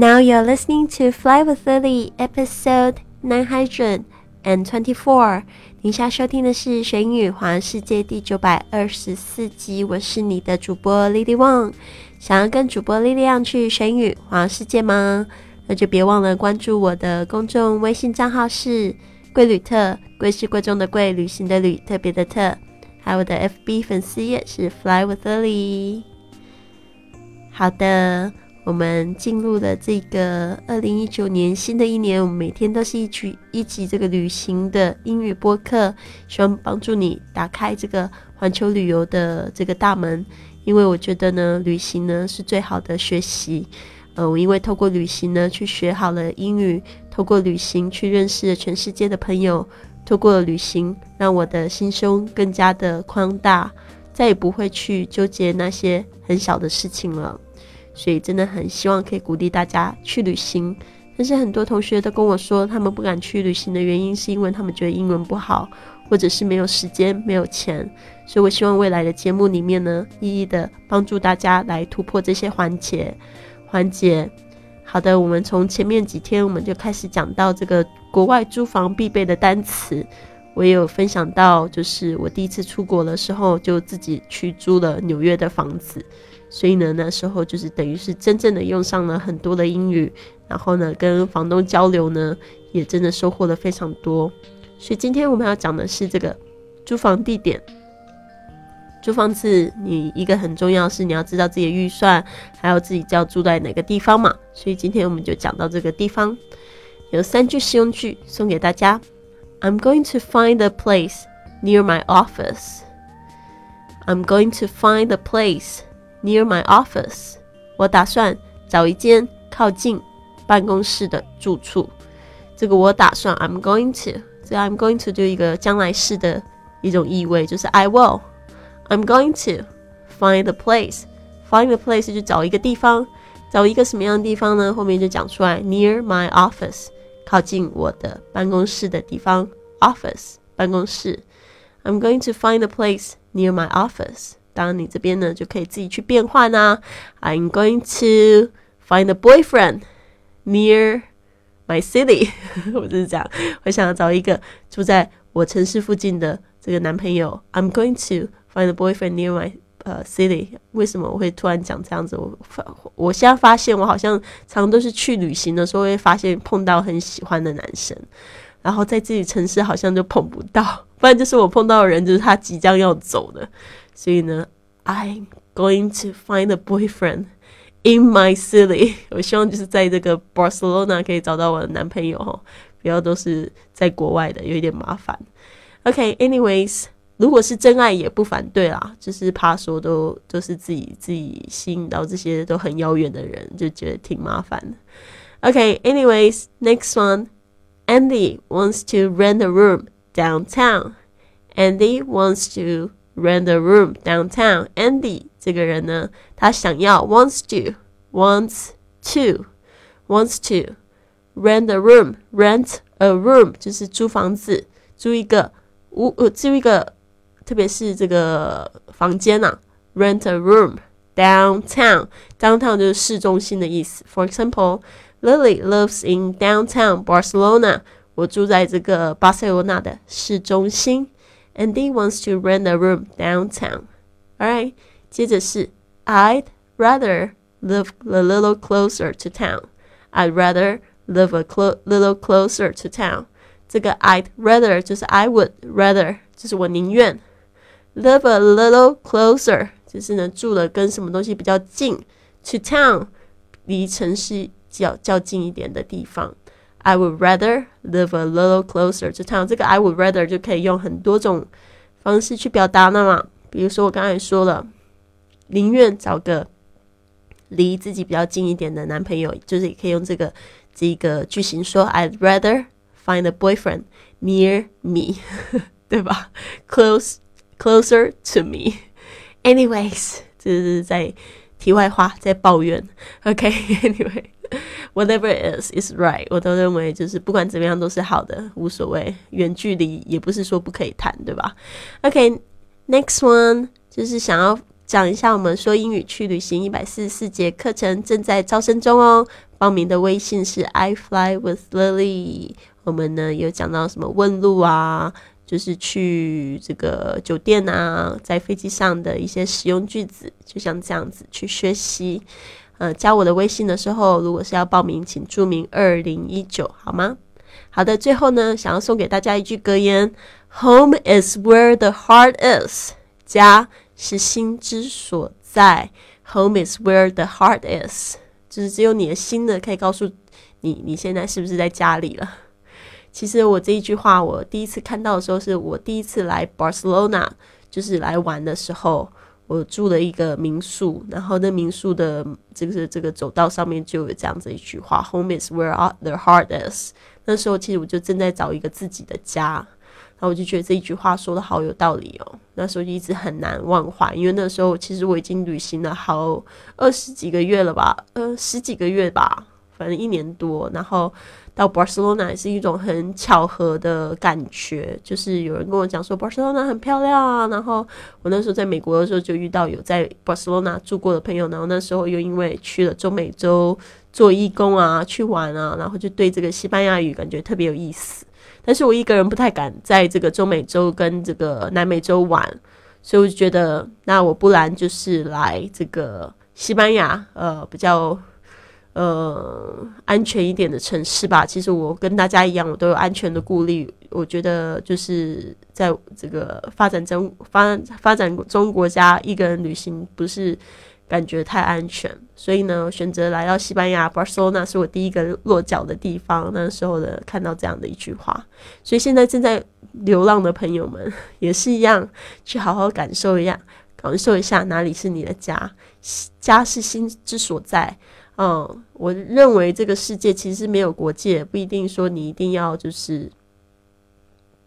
Now you're listening to Fly with Lily, episode nine hundred and twenty-four. 您现在收听的是《学英语环世界》第九百二十四集。我是你的主播 Lily Wang。想要跟主播 Lily 去学英语环世界吗？那就别忘了关注我的公众微信账号是“贵旅特”，贵是贵重的贵，旅行的旅，特别的特。还有我的 FB 粉丝页是 Fly with Lily。好的。我们进入了这个二零一九年新的一年，我们每天都是一曲一集这个旅行的英语播客，希望帮助你打开这个环球旅游的这个大门。因为我觉得呢，旅行呢是最好的学习。呃，我因为透过旅行呢去学好了英语，透过旅行去认识了全世界的朋友，透过旅行让我的心胸更加的宽大，再也不会去纠结那些很小的事情了。所以真的很希望可以鼓励大家去旅行，但是很多同学都跟我说，他们不敢去旅行的原因是因为他们觉得英文不好，或者是没有时间、没有钱。所以我希望未来的节目里面呢，一一的帮助大家来突破这些环节。环节，好的，我们从前面几天我们就开始讲到这个国外租房必备的单词，我也有分享到，就是我第一次出国的时候就自己去租了纽约的房子。所以呢，那时候就是等于是真正的用上了很多的英语，然后呢，跟房东交流呢，也真的收获了非常多。所以今天我们要讲的是这个租房地点。租房子，你一个很重要是你要知道自己的预算，还有自己要住在哪个地方嘛。所以今天我们就讲到这个地方，有三句实用句送给大家。I'm going to find a place near my office. I'm going to find a place. Near my office，我打算找一间靠近办公室的住处。这个我打算，I'm going to，这 I'm going to 就一个将来式的一种意味，就是 I will。I'm going to find a place。Find a place 就找一个地方，找一个什么样的地方呢？后面就讲出来，Near my office，靠近我的办公室的地方，office 办公室。I'm going to find a place near my office。当，你这边呢就可以自己去变换啊。I'm going to find a boyfriend near my city。我就是这样，我想要找一个住在我城市附近的这个男朋友。I'm going to find a boyfriend near my 呃 city。为什么我会突然讲这样子？我发，我现在发现我好像常都是去旅行的时候会发现碰到很喜欢的男生，然后在自己城市好像就碰不到，不然就是我碰到的人就是他即将要走的。所以呢，I'm going to find a boyfriend in my city。我希望就是在这个 Barcelona 可以找到我的男朋友哈，不要都是在国外的，有一点麻烦。OK，anyways，如果是真爱也不反对啦，就是怕说都都是自己自己吸引到这些都很遥远的人，就觉得挺麻烦的。OK，anyways，next one，Andy wants to rent a room downtown. Andy wants to rent a room downtown. Andy 这个人呢，他想要 wants to wants to wants to rent a room. Rent a room 就是租房子，租一个屋呃租一个，特别是这个房间呐。Rent a room downtown. Downtown 就是市中心的意思。For example, Lily lives in downtown Barcelona. 我住在这个巴塞罗那的市中心。and he wants to rent a room downtown. Alright，接着是 I'd rather live a little closer to town. I'd rather live a clo little closer to town. 这个 I'd rather 就是 I would rather，就是我宁愿 live a little closer，就是呢住的跟什么东西比较近，to town 离城市较较近一点的地方。 I would rather live a little closer to town。这个 I would rather 就可以用很多种方式去表达呢嘛。比如说我刚才说了，宁愿找个离自己比较近一点的男朋友，就是也可以用这个这个句型说：I'd rather find a boyfriend near me，对吧？Close closer to me。Anyways，这是在题外话，在抱怨。OK，Anyway。Whatever it is is right，我都认为就是不管怎么样都是好的，无所谓。远距离也不是说不可以谈，对吧？OK，next one 就是想要讲一下我们说英语去旅行一百四十四节课程正在招生中哦。报名的微信是 I fly with Lily。我们呢有讲到什么问路啊，就是去这个酒店啊，在飞机上的一些实用句子，就像这样子去学习。呃，加我的微信的时候，如果是要报名，请注明二零一九，好吗？好的，最后呢，想要送给大家一句格言：Home is where the heart is。家是心之所在。Home is where the heart is。就是只有你的心呢，可以告诉你你现在是不是在家里了。其实我这一句话，我第一次看到的时候，是我第一次来 Barcelona，就是来玩的时候。我住了一个民宿，然后那民宿的这个这个走道上面就有这样子一句话：“Home is where the heart is。”那时候其实我就正在找一个自己的家，然后我就觉得这一句话说的好有道理哦。那时候就一直很难忘怀，因为那时候其实我已经旅行了好二十几个月了吧，呃，十几个月吧，反正一年多，然后。到 Barcelona 也是一种很巧合的感觉，就是有人跟我讲说 Barcelona 很漂亮啊，然后我那时候在美国的时候就遇到有在 Barcelona 住过的朋友，然后那时候又因为去了中美洲做义工啊，去玩啊，然后就对这个西班牙语感觉特别有意思。但是我一个人不太敢在这个中美洲跟这个南美洲玩，所以我就觉得那我不然就是来这个西班牙，呃，比较。呃，安全一点的城市吧。其实我跟大家一样，我都有安全的顾虑。我觉得就是在这个发展中发发展中国家，一个人旅行不是感觉太安全。所以呢，选择来到西班牙巴塞罗那是我第一个落脚的地方。那时候的看到这样的一句话，所以现在正在流浪的朋友们 也是一样，去好好感受一下，感受一下哪里是你的家，家是心之所在。嗯，我认为这个世界其实没有国界，不一定说你一定要就是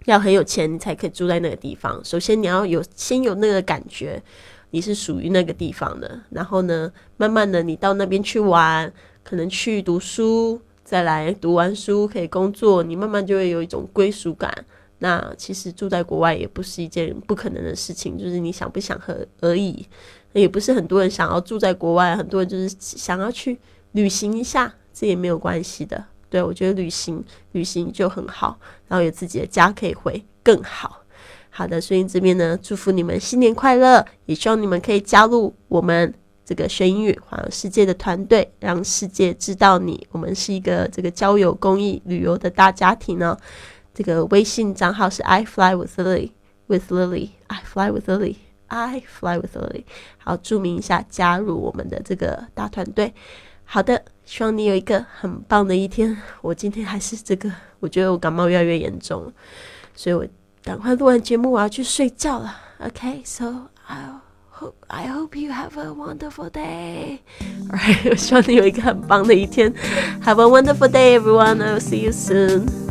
要很有钱，你才可以住在那个地方。首先你要有先有那个感觉，你是属于那个地方的。然后呢，慢慢的你到那边去玩，可能去读书，再来读完书可以工作，你慢慢就会有一种归属感。那其实住在国外也不是一件不可能的事情，就是你想不想和而已。也不是很多人想要住在国外，很多人就是想要去旅行一下，这也没有关系的。对我觉得旅行旅行就很好，然后有自己的家可以回更好。好的，所以这边呢，祝福你们新年快乐，也希望你们可以加入我们这个学英语环游世界的团队，让世界知道你。我们是一个这个交友、公益、旅游的大家庭呢。这个微信账号是 I fly with Lily，with Lily，I fly with Lily。I fly with Lily，好，注明一下加入我们的这个大团队。好的，希望你有一个很棒的一天。我今天还是这个，我觉得我感冒越来越严重，所以我赶快录完节目，我要去睡觉了。OK，so I hope I hope you have a wonderful day. Alright，我希望你有一个很棒的一天。Have a wonderful day, everyone. I'll see you soon.